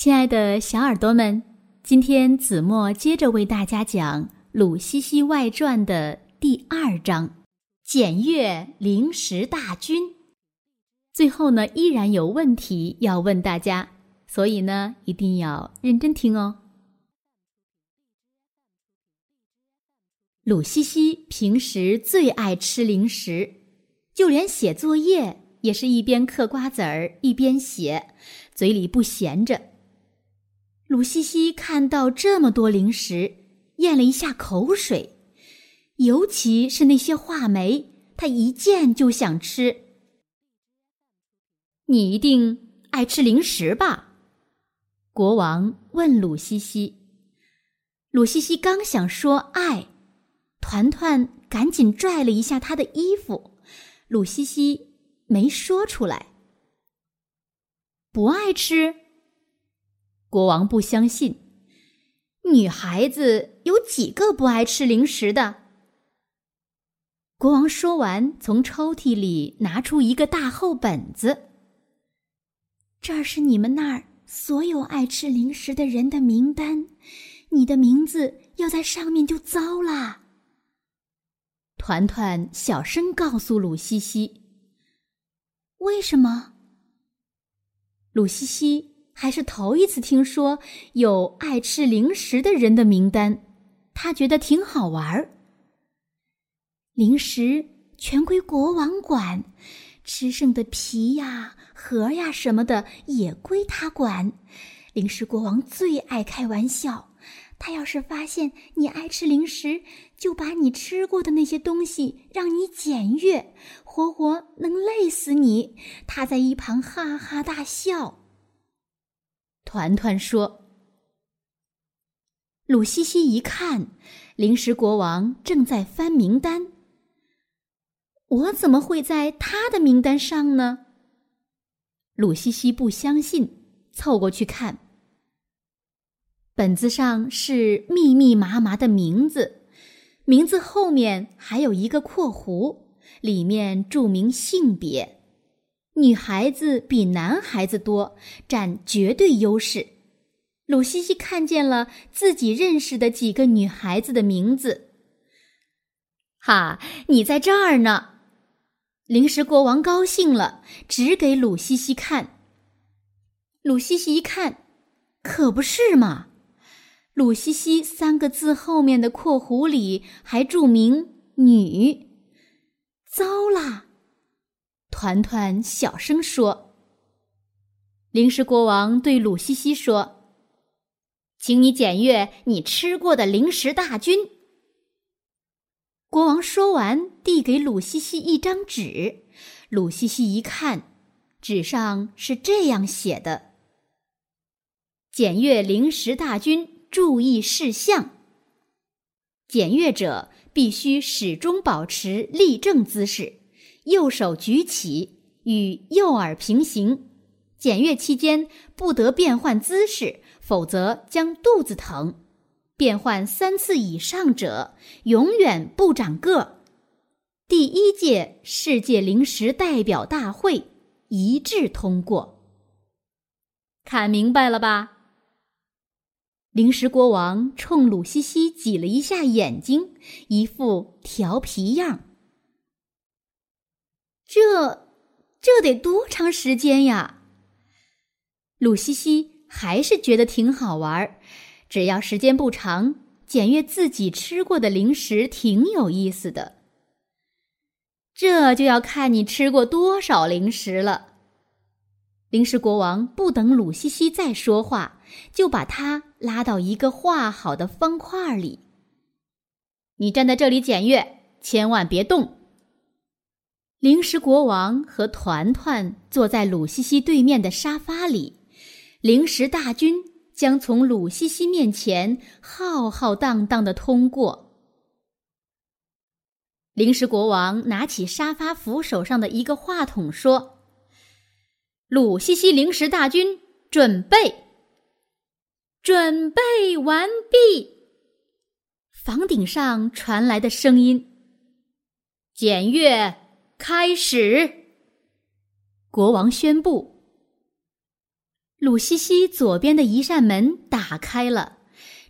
亲爱的小耳朵们，今天子墨接着为大家讲《鲁西西外传》的第二章“检阅零食大军”。最后呢，依然有问题要问大家，所以呢，一定要认真听哦。鲁西西平时最爱吃零食，就连写作业也是一边嗑瓜子儿一边写，嘴里不闲着。鲁西西看到这么多零食，咽了一下口水，尤其是那些话梅，他一见就想吃。你一定爱吃零食吧？国王问鲁西西。鲁西西刚想说爱，团团赶紧拽了一下他的衣服，鲁西西没说出来。不爱吃。国王不相信，女孩子有几个不爱吃零食的？国王说完，从抽屉里拿出一个大厚本子。这儿是你们那儿所有爱吃零食的人的名单，你的名字要在上面就糟啦。团团小声告诉鲁西西：“为什么？”鲁西西。还是头一次听说有爱吃零食的人的名单，他觉得挺好玩儿。零食全归国王管，吃剩的皮呀、核呀什么的也归他管。零食国王最爱开玩笑，他要是发现你爱吃零食，就把你吃过的那些东西让你检阅，活活能累死你。他在一旁哈哈大笑。团团说：“鲁西西一看，零食国王正在翻名单。我怎么会在他的名单上呢？”鲁西西不相信，凑过去看。本子上是密密麻麻的名字，名字后面还有一个括弧，里面注明性别。女孩子比男孩子多，占绝对优势。鲁西西看见了自己认识的几个女孩子的名字。哈，你在这儿呢！零食国王高兴了，指给鲁西西看。鲁西西一看，可不是嘛！鲁西西三个字后面的括弧里还注明“女”，糟啦！团团小声说：“零食国王对鲁西西说，请你检阅你吃过的零食大军。”国王说完，递给鲁西西一张纸。鲁西西一看，纸上是这样写的：“检阅零食大军注意事项。检阅者必须始终保持立正姿势。”右手举起，与右耳平行。检阅期间不得变换姿势，否则将肚子疼。变换三次以上者，永远不长个。第一届世界零食代表大会一致通过。看明白了吧？零食国王冲鲁西西挤了一下眼睛，一副调皮样。这，这得多长时间呀？鲁西西还是觉得挺好玩儿，只要时间不长，检阅自己吃过的零食挺有意思的。这就要看你吃过多少零食了。零食国王不等鲁西西再说话，就把他拉到一个画好的方块里。你站在这里检阅，千万别动。零食国王和团团坐在鲁西西对面的沙发里，零食大军将从鲁西西面前浩浩荡荡的通过。零食国王拿起沙发扶手上的一个话筒说：“鲁西西零食大军准备，准备完毕。”房顶上传来的声音：“检阅。”开始！国王宣布：鲁西西左边的一扇门打开了，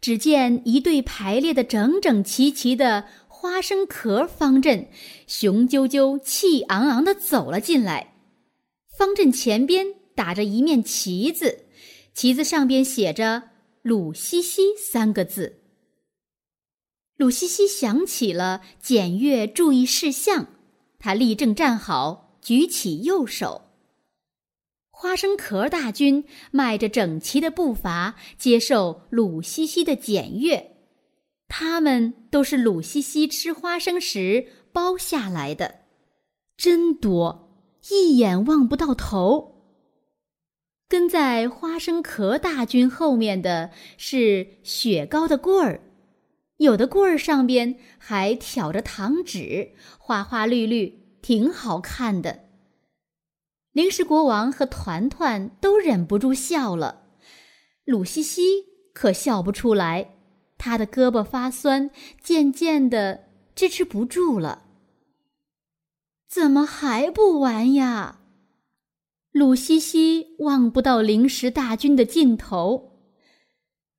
只见一队排列的整整齐齐的花生壳方阵，雄赳赳、气昂昂的走了进来。方阵前边打着一面旗子，旗子上边写着“鲁西西”三个字。鲁西西想起了检阅注意事项，他立正站好，举起右手。花生壳大军迈着整齐的步伐，接受鲁西西的检阅。他们都是鲁西西吃花生时包下来的，真多，一眼望不到头。跟在花生壳大军后面的是雪糕的棍儿，有的棍儿上边还挑着糖纸，花花绿绿，挺好看的。零食国王和团团都忍不住笑了，鲁西西可笑不出来，他的胳膊发酸，渐渐的支持不住了。怎么还不完呀？鲁西西望不到零食大军的尽头，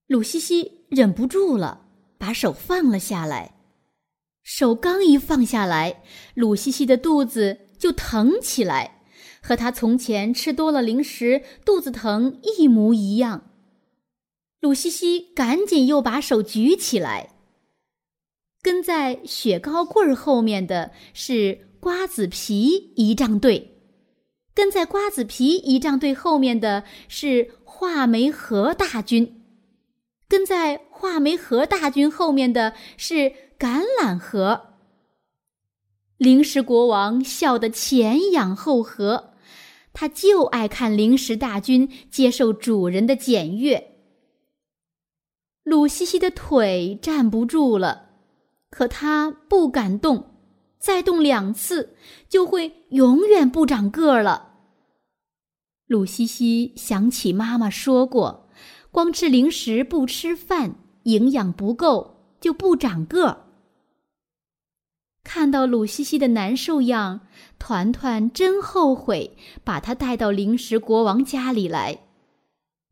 鲁西西忍不住了，把手放了下来。手刚一放下来，鲁西西的肚子就疼起来。和他从前吃多了零食肚子疼一模一样。鲁西西赶紧又把手举起来。跟在雪糕棍儿后面的是瓜子皮仪仗队，跟在瓜子皮仪仗队后面的是话梅盒大军，跟在画眉河大军后面的是橄榄核。零食国王笑得前仰后合。他就爱看零食大军接受主人的检阅。鲁西西的腿站不住了，可他不敢动，再动两次就会永远不长个儿了。鲁西西想起妈妈说过，光吃零食不吃饭，营养不够就不长个儿。看到鲁西西的难受样，团团真后悔把他带到零食国王家里来。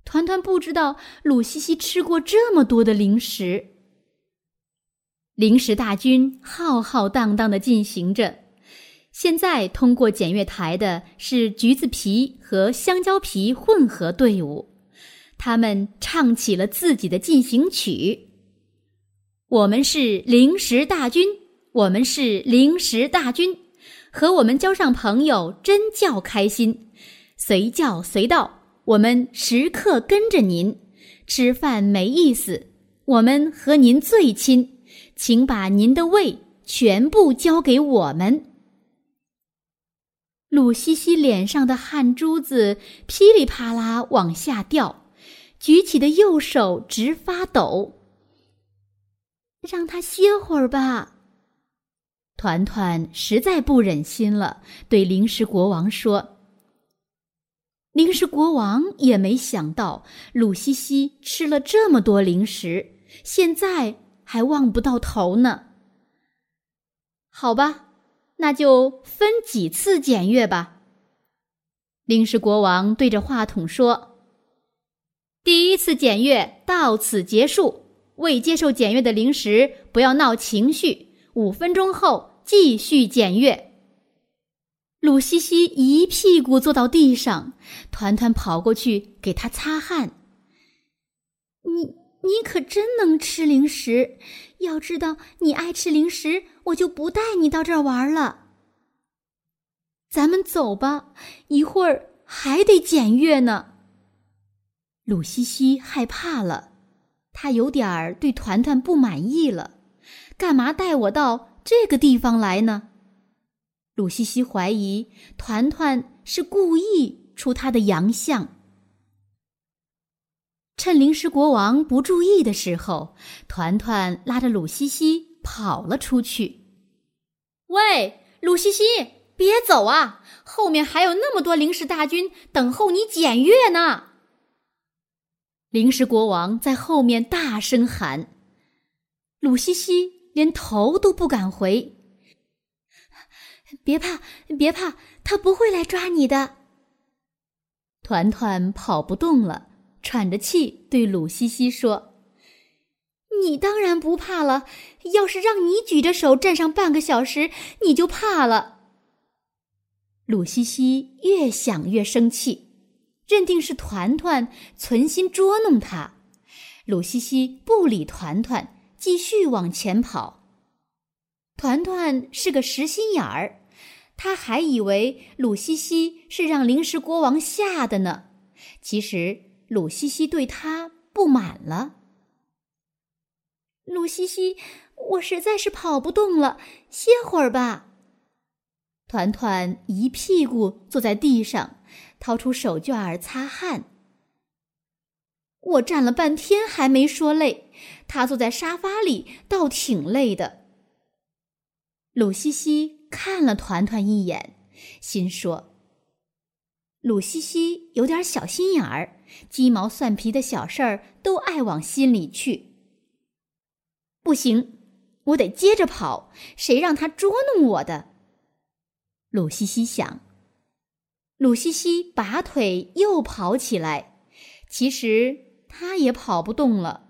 团团不知道鲁西西吃过这么多的零食。零食大军浩浩荡荡的进行着，现在通过检阅台的是橘子皮和香蕉皮混合队伍，他们唱起了自己的进行曲。我们是零食大军。我们是零食大军，和我们交上朋友真叫开心。随叫随到，我们时刻跟着您。吃饭没意思，我们和您最亲，请把您的胃全部交给我们。鲁西西脸上的汗珠子噼里啪啦往下掉，举起的右手直发抖。让他歇会儿吧。团团实在不忍心了，对零食国王说：“零食国王也没想到鲁西西吃了这么多零食，现在还望不到头呢。好吧，那就分几次检阅吧。”零食国王对着话筒说：“第一次检阅到此结束，未接受检阅的零食不要闹情绪。”五分钟后继续检阅。鲁西西一屁股坐到地上，团团跑过去给他擦汗。你你可真能吃零食！要知道你爱吃零食，我就不带你到这儿玩了。咱们走吧，一会儿还得检阅呢。鲁西西害怕了，他有点儿对团团不满意了。干嘛带我到这个地方来呢？鲁西西怀疑团团是故意出他的洋相。趁零食国王不注意的时候，团团拉着鲁西西跑了出去。喂，鲁西西，别走啊！后面还有那么多零食大军等候你检阅呢。零食国王在后面大声喊：“鲁西西！”连头都不敢回。别怕，别怕，他不会来抓你的。团团跑不动了，喘着气对鲁西西说：“你当然不怕了。要是让你举着手站上半个小时，你就怕了。”鲁西西越想越生气，认定是团团存心捉弄他。鲁西西不理团团，继续往前跑。团团是个实心眼儿。他还以为鲁西西是让临时国王吓的呢，其实鲁西西对他不满了。鲁西西，我实在是跑不动了，歇会儿吧。团团一屁股坐在地上，掏出手绢儿擦汗。我站了半天还没说累，他坐在沙发里倒挺累的。鲁西西。看了团团一眼，心说：“鲁西西有点小心眼儿，鸡毛蒜皮的小事儿都爱往心里去。不行，我得接着跑，谁让他捉弄我的？”鲁西西想。鲁西西拔腿又跑起来，其实他也跑不动了，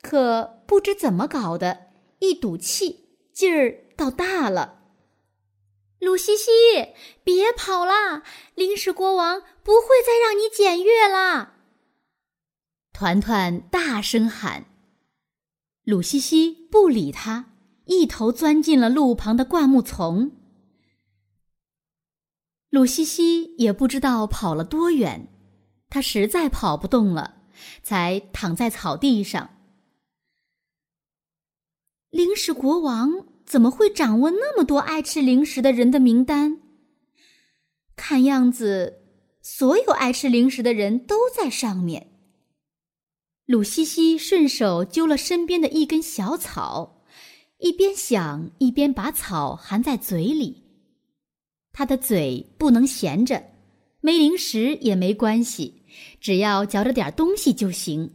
可不知怎么搞的，一赌气劲儿倒大了。鲁西西，别跑啦！临时国王不会再让你检阅啦！团团大声喊。鲁西西不理他，一头钻进了路旁的灌木丛。鲁西西也不知道跑了多远，他实在跑不动了，才躺在草地上。零食国王。怎么会掌握那么多爱吃零食的人的名单？看样子，所有爱吃零食的人都在上面。鲁西西顺手揪了身边的一根小草，一边想一边把草含在嘴里。他的嘴不能闲着，没零食也没关系，只要嚼着点东西就行。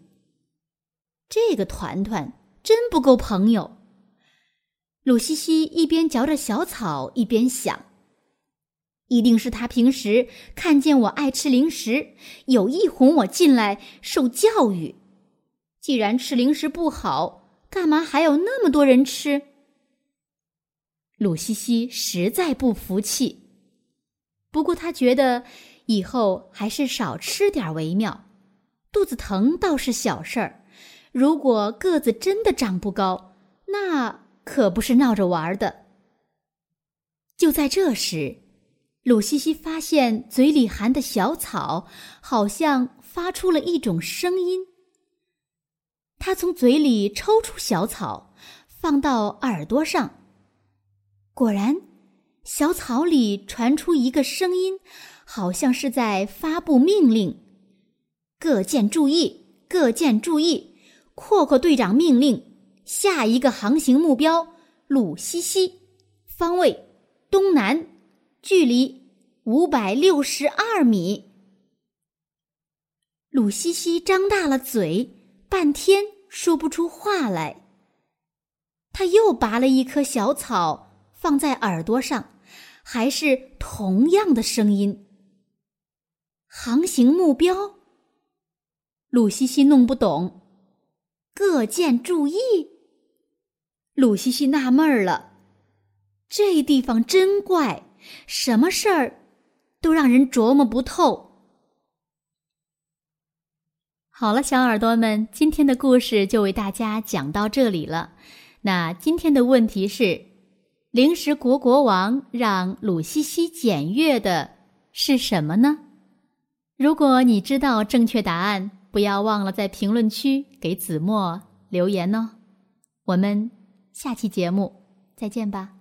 这个团团真不够朋友。鲁西西一边嚼着小草，一边想：“一定是他平时看见我爱吃零食，有意哄我进来受教育。既然吃零食不好，干嘛还有那么多人吃？”鲁西西实在不服气，不过他觉得以后还是少吃点为妙。肚子疼倒是小事儿，如果个子真的长不高，那……可不是闹着玩的。就在这时，鲁西西发现嘴里含的小草好像发出了一种声音。他从嘴里抽出小草，放到耳朵上，果然，小草里传出一个声音，好像是在发布命令：“各舰注意，各舰注意！阔阔队长命令。”下一个航行目标，鲁西西，方位东南，距离五百六十二米。鲁西西张大了嘴，半天说不出话来。他又拔了一棵小草放在耳朵上，还是同样的声音。航行目标，鲁西西弄不懂。各舰注意。鲁西西纳闷儿了，这地方真怪，什么事儿都让人琢磨不透。好了，小耳朵们，今天的故事就为大家讲到这里了。那今天的问题是：零食国国王让鲁西西检阅的是什么呢？如果你知道正确答案，不要忘了在评论区给子墨留言哦。我们。下期节目再见吧。